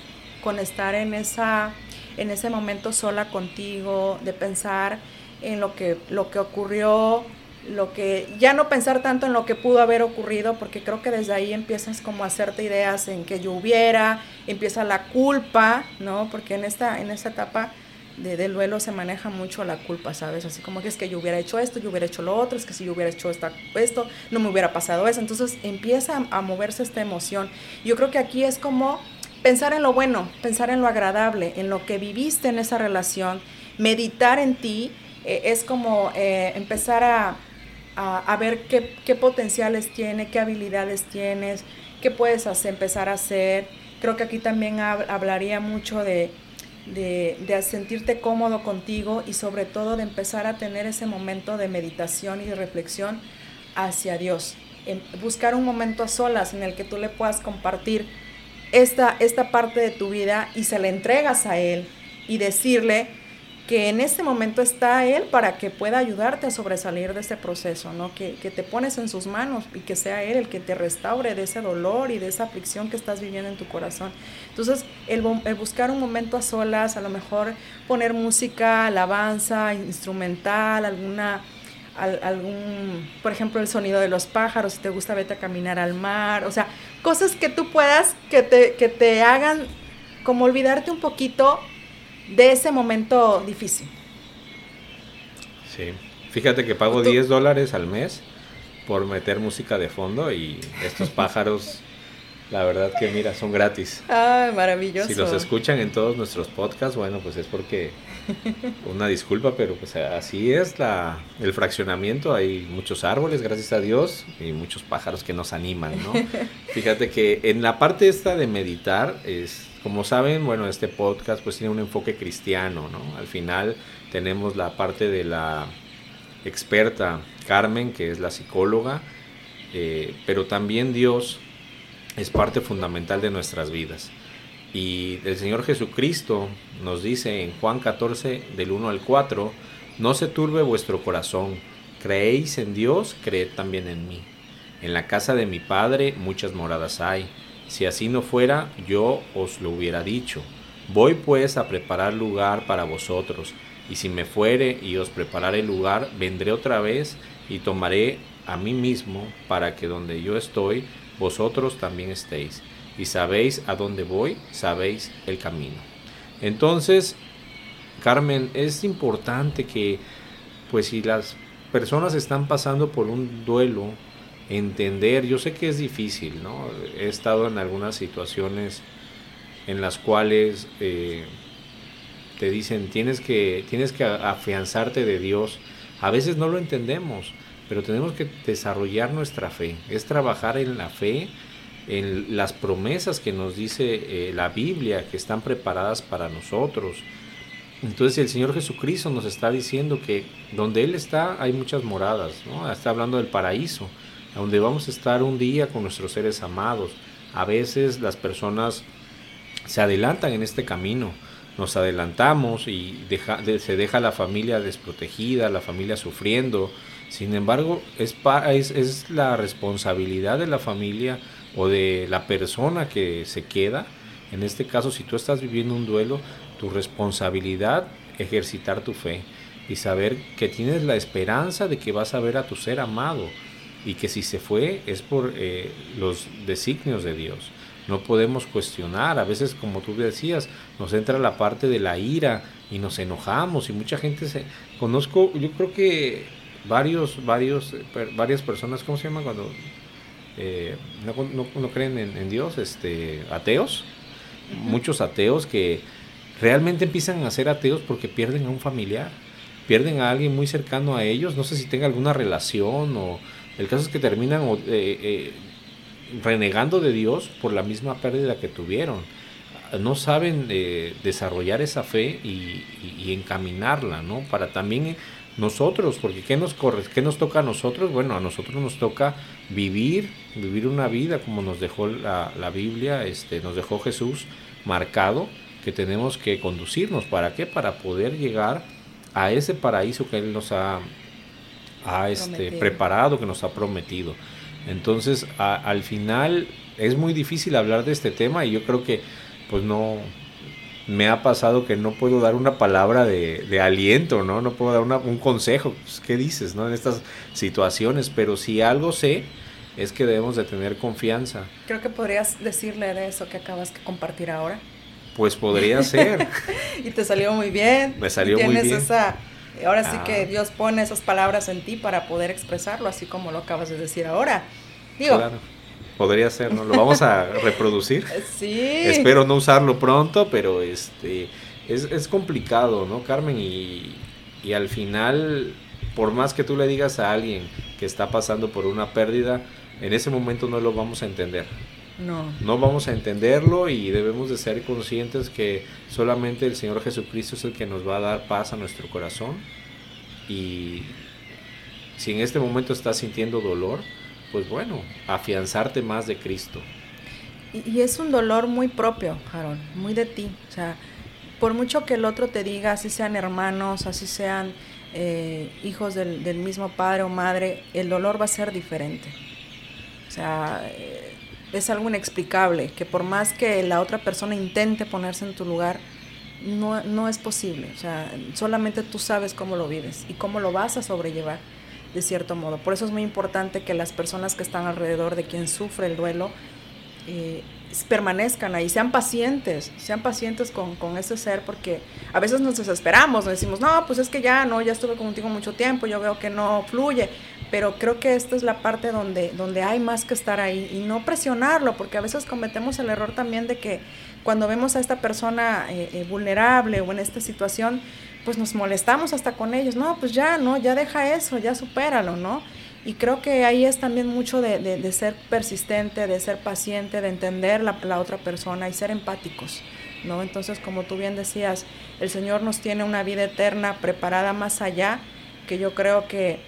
S3: con estar en, esa, en ese momento sola contigo, de pensar en lo que, lo que ocurrió, lo que ya no pensar tanto en lo que pudo haber ocurrido, porque creo que desde ahí empiezas como a hacerte ideas en que yo hubiera, empieza la culpa, ¿no? Porque en esta, en esta etapa de, del duelo se maneja mucho la culpa, ¿sabes? Así como que es que yo hubiera hecho esto, yo hubiera hecho lo otro, es que si yo hubiera hecho esta, esto, no me hubiera pasado eso. Entonces empieza a, moverse esta emoción. Yo creo que aquí es como pensar en lo bueno, pensar en lo agradable, en lo que viviste en esa relación, meditar en ti, eh, es como eh, empezar a a, ver qué, qué, potenciales tiene, qué habilidades tienes, qué puedes empezar a hacer. Creo que aquí también hablaría mucho de, de, de, sentirte cómodo contigo y sobre todo de empezar a tener ese momento de meditación y de reflexión hacia Dios. buscar un momento a solas en el que tú le puedas compartir esta, esta parte de tu vida y se la entregas a Él y decirle, que en este momento está Él para que pueda ayudarte a sobresalir de ese proceso, ¿no? Que, te pones en sus manos y que sea Él el que te restaure de ese dolor y de esa aflicción que estás viviendo en tu corazón. Entonces, el, buscar un momento a solas, a lo mejor poner música, alabanza, instrumental, alguna algún, por ejemplo, el sonido de los pájaros, si te gusta, vete a caminar al mar, o sea, cosas que tú puedas que te, que te hagan como olvidarte un poquito de ese momento difícil.
S1: Sí, fíjate que pago 10 dólares al mes por meter música de fondo y estos pájaros, la verdad que mira, son gratis.
S3: Ah, maravilloso.
S1: Si los escuchan en todos nuestros podcasts, bueno, pues es porque una disculpa, pero pues así es la, el fraccionamiento, hay muchos árboles, gracias a Dios, y muchos pájaros que nos animan, ¿no? Fíjate que en la parte esta de meditar es como saben, bueno, este podcast pues tiene un enfoque cristiano, ¿no? Al final tenemos la parte de la experta Carmen, que es la psicóloga, eh, pero también Dios es parte fundamental de nuestras vidas. Y el Señor Jesucristo nos dice en Juan 14, del 1 al 4, no se turbe vuestro corazón, creéis en Dios, creed también en mí. En la casa de mi Padre muchas moradas hay si así no fuera, yo os lo hubiera dicho. Voy pues a preparar lugar para vosotros, y si me fuere y os prepararé lugar, vendré otra vez y tomaré a mí mismo, para que donde yo estoy, vosotros también estéis. Y sabéis a dónde voy, sabéis el camino. Entonces, Carmen, es importante que, pues si las personas están pasando por un duelo, entender, yo sé que es difícil, ¿no? He estado en algunas situaciones en las cuales eh, te dicen tienes que, tienes que afianzarte de Dios. A veces no lo entendemos, pero tenemos que desarrollar nuestra fe. Es trabajar en la fe, en las promesas que nos dice eh, la Biblia, que están preparadas para nosotros. Entonces el Señor Jesucristo nos está diciendo que donde Él está hay muchas moradas, ¿no? Está hablando del paraíso donde vamos a estar un día con nuestros seres amados. A veces las personas se adelantan en este camino, nos adelantamos y se deja la familia desprotegida, la familia sufriendo. Sin embargo, es, es, es la responsabilidad de la familia o de la persona que se queda. En este caso, si tú estás viviendo un duelo, tu responsabilidad ejercitar tu fe y saber que tienes la esperanza de que vas a ver a tu ser amado y que si se fue es por eh, los designios de Dios. No podemos cuestionar, a veces como tú decías, nos entra la parte de la ira y nos enojamos y mucha gente se... Conozco, yo creo que varios, varios, varias personas, ¿cómo se llama cuando eh, no, no, creen en, Dios? Este, ateos, muchos ateos que realmente empiezan a ser ateos porque pierden a un familiar, pierden a alguien muy cercano a ellos, no sé si tenga alguna relación o el caso es que terminan eh, eh, renegando de Dios por la misma pérdida que tuvieron. No saben eh, desarrollar esa fe y, encaminarla, ¿no? Para también nosotros, porque ¿qué nos, corre, ¿qué nos toca a nosotros? Bueno, a nosotros nos toca vivir, vivir una vida como nos dejó la, Biblia, este, nos dejó Jesús marcado, que tenemos que conducirnos. ¿Para qué? Para poder llegar a ese paraíso que Él nos ha ha este, preparado, que nos ha prometido. Entonces, al final es muy difícil hablar de este tema y yo creo que pues no, me ha pasado que no puedo dar una palabra de, aliento, ¿no? No puedo dar un consejo. Pues, ¿Qué dices, no? En estas situaciones, pero si algo sé, es que debemos de tener confianza.
S3: Creo que podrías decirle de eso que acabas de compartir ahora.
S1: Pues podría ser.
S3: y te salió muy bien.
S1: Me salió muy bien.
S3: Esa, ahora sí que ah. Dios pone esas palabras en ti para poder expresarlo, así como lo acabas de decir ahora. Digo,
S1: claro. Podría ser, ¿no? Lo vamos a reproducir.
S3: Sí.
S1: Espero no usarlo pronto, pero este es, es complicado, ¿no, Carmen? Y, y al final, por más que tú le digas a alguien que está pasando por una pérdida, en ese momento no lo vamos a entender.
S3: No.
S1: No vamos a entenderlo y debemos de ser conscientes que solamente el Señor Jesucristo es el que nos va a dar paz a nuestro corazón. Y si en este momento estás sintiendo dolor, pues bueno, afianzarte más de Cristo.
S3: Y, es un dolor muy propio, Harold, muy de ti. O sea, por mucho que el otro te diga, así sean hermanos, así sean eh, hijos del, del, mismo padre o madre, el dolor va a ser diferente. O sea, eh, es algo inexplicable, que por más que la otra persona intente ponerse en tu lugar, no, no es posible. O sea, solamente tú sabes cómo lo vives y cómo lo vas a sobrellevar de cierto modo. Por eso es muy importante que las personas que están alrededor de quien sufre el duelo eh, permanezcan ahí, sean pacientes, sean pacientes con, con, ese ser, porque a veces nos desesperamos, nos decimos, no, pues es que ya no, ya estuve contigo mucho tiempo, yo veo que no fluye, pero creo que esta es la parte donde, donde hay más que estar ahí y no presionarlo, porque a veces cometemos el error también de que cuando vemos a esta persona eh, eh, vulnerable o en esta situación, pues nos molestamos hasta con ellos, no, pues ya, no, ya deja eso, ya supéralo, ¿no? Y creo que ahí es también mucho de, de, ser persistente, de ser paciente, de entender la, la, otra persona y ser empáticos, ¿no? Entonces, como tú bien decías, el Señor nos tiene una vida eterna preparada más allá, que yo creo que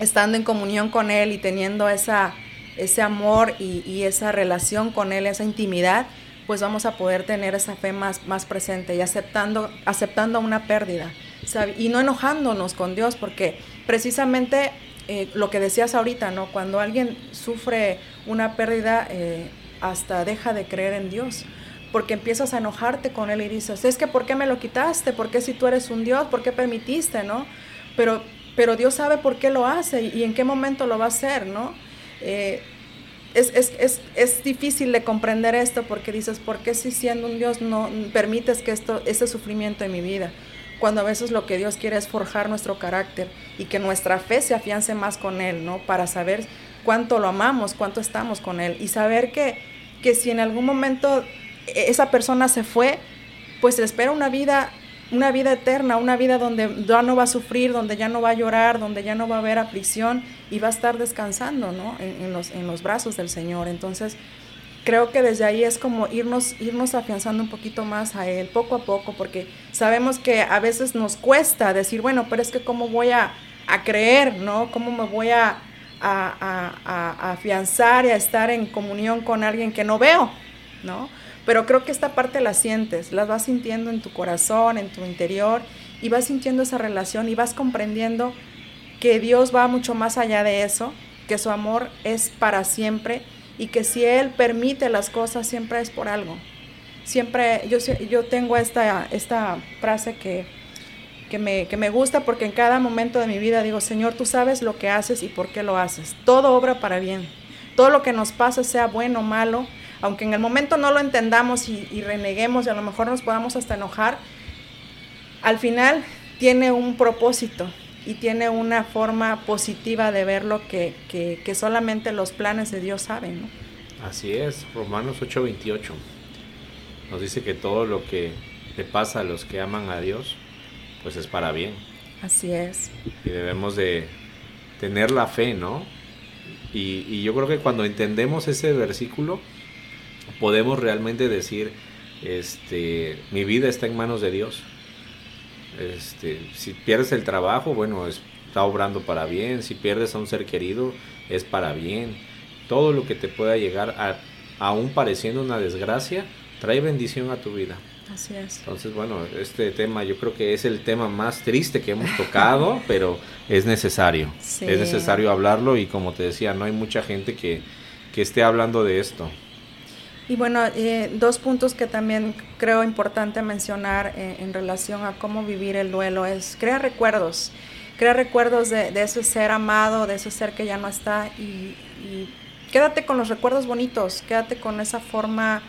S3: estando en comunión con Él y teniendo esa, ese amor y, esa relación con Él, esa intimidad, pues vamos a poder tener esa fe más, más presente y aceptando, aceptando una pérdida y no enojándonos con Dios, porque precisamente eh, lo que decías ahorita, ¿no? Cuando alguien sufre una pérdida, eh, hasta deja de creer en Dios, porque empiezas a enojarte con Él y dices, es que ¿por qué me lo quitaste? ¿Por qué si tú eres un Dios? ¿Por qué permitiste, no? Pero, pero Dios sabe por qué lo hace y, en qué momento lo va a hacer, ¿no? Eh, es, es, es, es, difícil de comprender esto porque dices, ¿por qué si siendo un Dios no permites que esto, este sufrimiento en mi vida? Cuando a veces lo que Dios quiere es forjar nuestro carácter y que nuestra fe se afiance más con Él, ¿no? Para saber cuánto lo amamos, cuánto estamos con Él y saber que, que si en algún momento esa persona se fue, pues le espera una vida una vida eterna, una vida donde ya no va a sufrir, donde ya no va a llorar, donde ya no va a haber aflicción y va a estar descansando, ¿no? En, los, en los brazos del Señor. Entonces, creo que desde ahí es como irnos, irnos afianzando un poquito más a Él, poco a poco, porque sabemos que a veces nos cuesta decir, bueno, pero es que cómo voy a, a creer, ¿no? ¿Cómo me voy a, a, a, afianzar y a estar en comunión con alguien que no veo, ¿no? Pero creo que esta parte la sientes, la vas sintiendo en tu corazón, en tu interior, y vas sintiendo esa relación y vas comprendiendo que Dios va mucho más allá de eso, que su amor es para siempre y que si Él permite las cosas siempre es por algo. Siempre, yo, yo tengo esta, esta frase que, que, me, que me gusta porque en cada momento de mi vida digo, Señor, tú sabes lo que haces y por qué lo haces. Todo obra para bien. Todo lo que nos pasa, sea bueno o malo, aunque en el momento no lo entendamos y, reneguemos y a lo mejor nos podamos hasta enojar, al final tiene un propósito y tiene una forma positiva de verlo que, que, solamente los planes de Dios saben. ¿no?
S1: Así es, Romanos 8:28 nos dice que todo lo que le pasa a los que aman a Dios, pues es para bien.
S3: Así es.
S1: Y debemos de tener la fe, ¿no? Y, y yo creo que cuando entendemos ese versículo, podemos realmente decir, este, mi vida está en manos de Dios. Este, si pierdes el trabajo, bueno, está obrando para bien. Si pierdes a un ser querido, es para bien. Todo lo que te pueda llegar, a, aún pareciendo una desgracia, trae bendición a tu vida.
S3: Así es.
S1: Entonces, bueno, este tema yo creo que es el tema más triste que hemos tocado, pero es necesario. Es necesario hablarlo y como te decía, no hay mucha gente que, que esté hablando de esto.
S3: Y bueno, eh, dos puntos que también creo importante mencionar eh, en relación a cómo vivir el duelo es crear recuerdos, crear recuerdos de, ese ser amado, de ese ser que ya no está y, quédate con los recuerdos bonitos, quédate con esa forma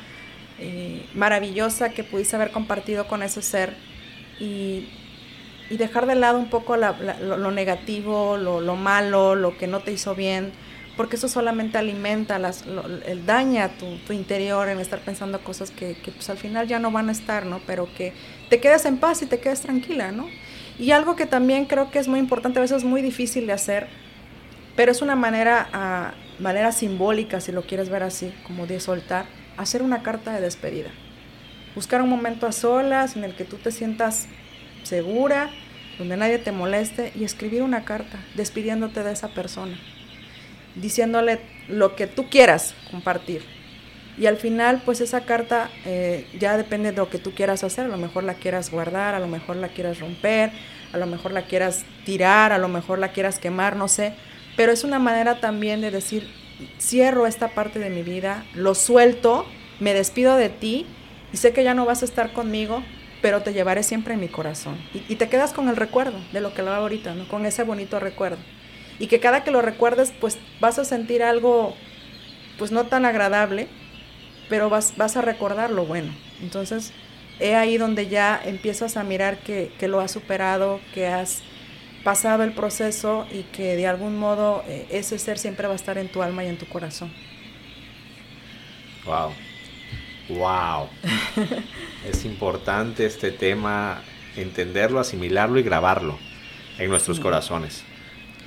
S3: eh, maravillosa que pudiste haber compartido con ese ser y, dejar de lado un poco lo, negativo, lo, lo malo, lo que no te hizo bien porque eso solamente alimenta, el daña tu, tu, interior en estar pensando cosas que, pues al final ya no van a estar, ¿no? Pero que te quedes en paz y te quedes tranquila, ¿no? Y algo que también creo que es muy importante, a veces es muy difícil de hacer, pero es una manera, a, manera simbólica, si lo quieres ver así, como de soltar, hacer una carta de despedida. Buscar un momento a solas en el que tú te sientas segura, donde nadie te moleste, y escribir una carta despidiéndote de esa persona diciéndole lo que tú quieras compartir. Y al final, pues esa carta eh, ya depende de lo que tú quieras hacer. A lo mejor la quieras guardar, a lo mejor la quieras romper, a lo mejor la quieras tirar, a lo mejor la quieras quemar, no sé. Pero es una manera también de decir, cierro esta parte de mi vida, lo suelto, me despido de ti y sé que ya no vas a estar conmigo, pero te llevaré siempre en mi corazón. Y, te quedas con el recuerdo de lo que hago ahorita, con ese bonito recuerdo y que cada que lo recuerdes pues vas a sentir algo pues no tan agradable, pero vas, vas a recordar lo bueno. Entonces, es ahí donde ya empiezas a mirar que, lo has superado, que has pasado el proceso y que de algún modo eh, ese ser siempre va a estar en tu alma y en tu corazón.
S1: Wow. Wow. es importante este tema, entenderlo, asimilarlo y grabarlo en nuestros corazones.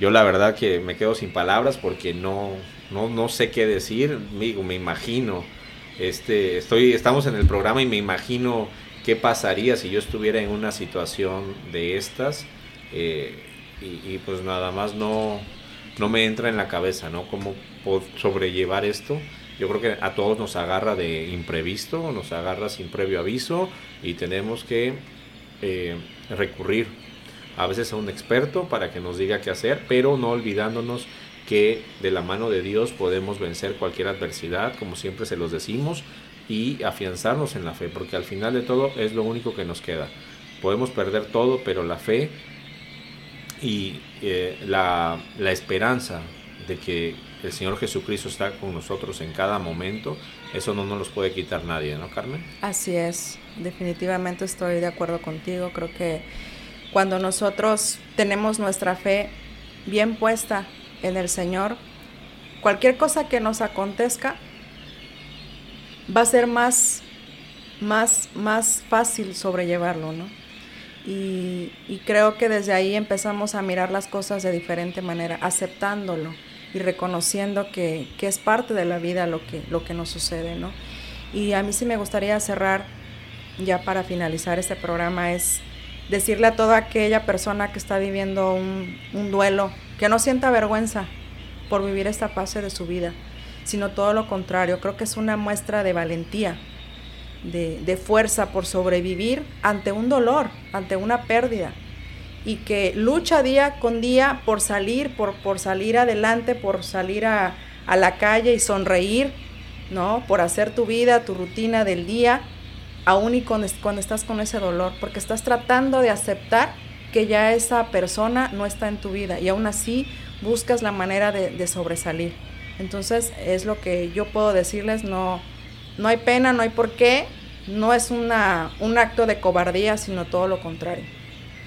S1: Yo la verdad que me quedo sin palabras porque no, no, no sé qué decir, me, me imagino, este, estoy, estamos en el programa y me imagino qué pasaría si yo estuviera en una situación de estas eh, y, pues nada más no, no me entra en la cabeza, ¿no? Cómo sobrellevar esto. Yo creo que a todos nos agarra de imprevisto, nos agarra sin previo aviso y tenemos que eh, recurrir a veces a un experto para que nos diga qué hacer, pero no olvidándonos que de la mano de Dios podemos vencer cualquier adversidad, como siempre se los decimos, y afianzarnos en la fe, porque al final de todo es lo único que nos queda. Podemos perder todo, pero la fe y eh, la, la esperanza de que el Señor Jesucristo está con nosotros en cada momento, eso no nos los puede quitar nadie, ¿no, Carmen?
S3: Así es, definitivamente estoy de acuerdo contigo, creo que cuando nosotros tenemos nuestra fe bien puesta en el Señor, cualquier cosa que nos acontezca va a ser más, más, más fácil sobrellevarlo, ¿no? Y, creo que desde ahí empezamos a mirar las cosas de diferente manera, aceptándolo y reconociendo que, que, es parte de la vida lo que, lo que nos sucede, ¿no? Y a mí sí me gustaría cerrar, ya para finalizar este programa, es decirle a toda aquella persona que está viviendo un, duelo, que no sienta vergüenza por vivir esta fase de su vida, sino todo lo contrario. Creo que es una muestra de valentía, de, fuerza por sobrevivir ante un dolor, ante una pérdida, y que lucha día con día por salir, por, por salir adelante, por salir a, a la calle y sonreír, ¿no? Por hacer tu vida, tu rutina del día aún y cuando, estás con ese dolor, porque estás tratando de aceptar que ya esa persona no está en tu vida y aún así buscas la manera de, sobresalir. Entonces es lo que yo puedo decirles, no, no hay pena, no hay por qué, no es una, un acto de cobardía, sino todo lo contrario.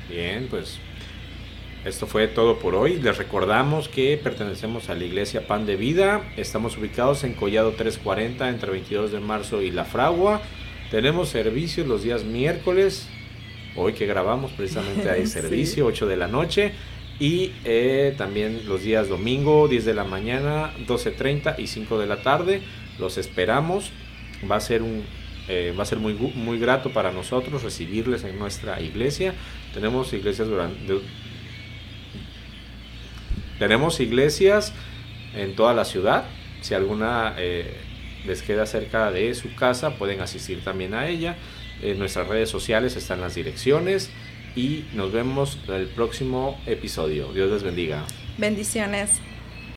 S1: Bien, pues esto fue todo por hoy. Les recordamos que pertenecemos a la Iglesia Pan de Vida. Estamos ubicados en Collado 340 entre 22 de marzo y La Fragua. Tenemos servicios los días miércoles. Hoy que grabamos precisamente hay servicio, 8 de la noche. Y eh, también los días domingo, 10 de la mañana, 12.30 y 5 de la tarde. Los esperamos. Va a ser un eh, va a ser muy, muy grato para nosotros recibirles en nuestra iglesia. Tenemos iglesias durante, tenemos iglesias en toda la ciudad. Si alguna eh, les queda cerca de su casa, pueden asistir también a ella. En nuestras redes sociales están las direcciones y nos vemos en el próximo episodio. Dios les bendiga.
S3: Bendiciones.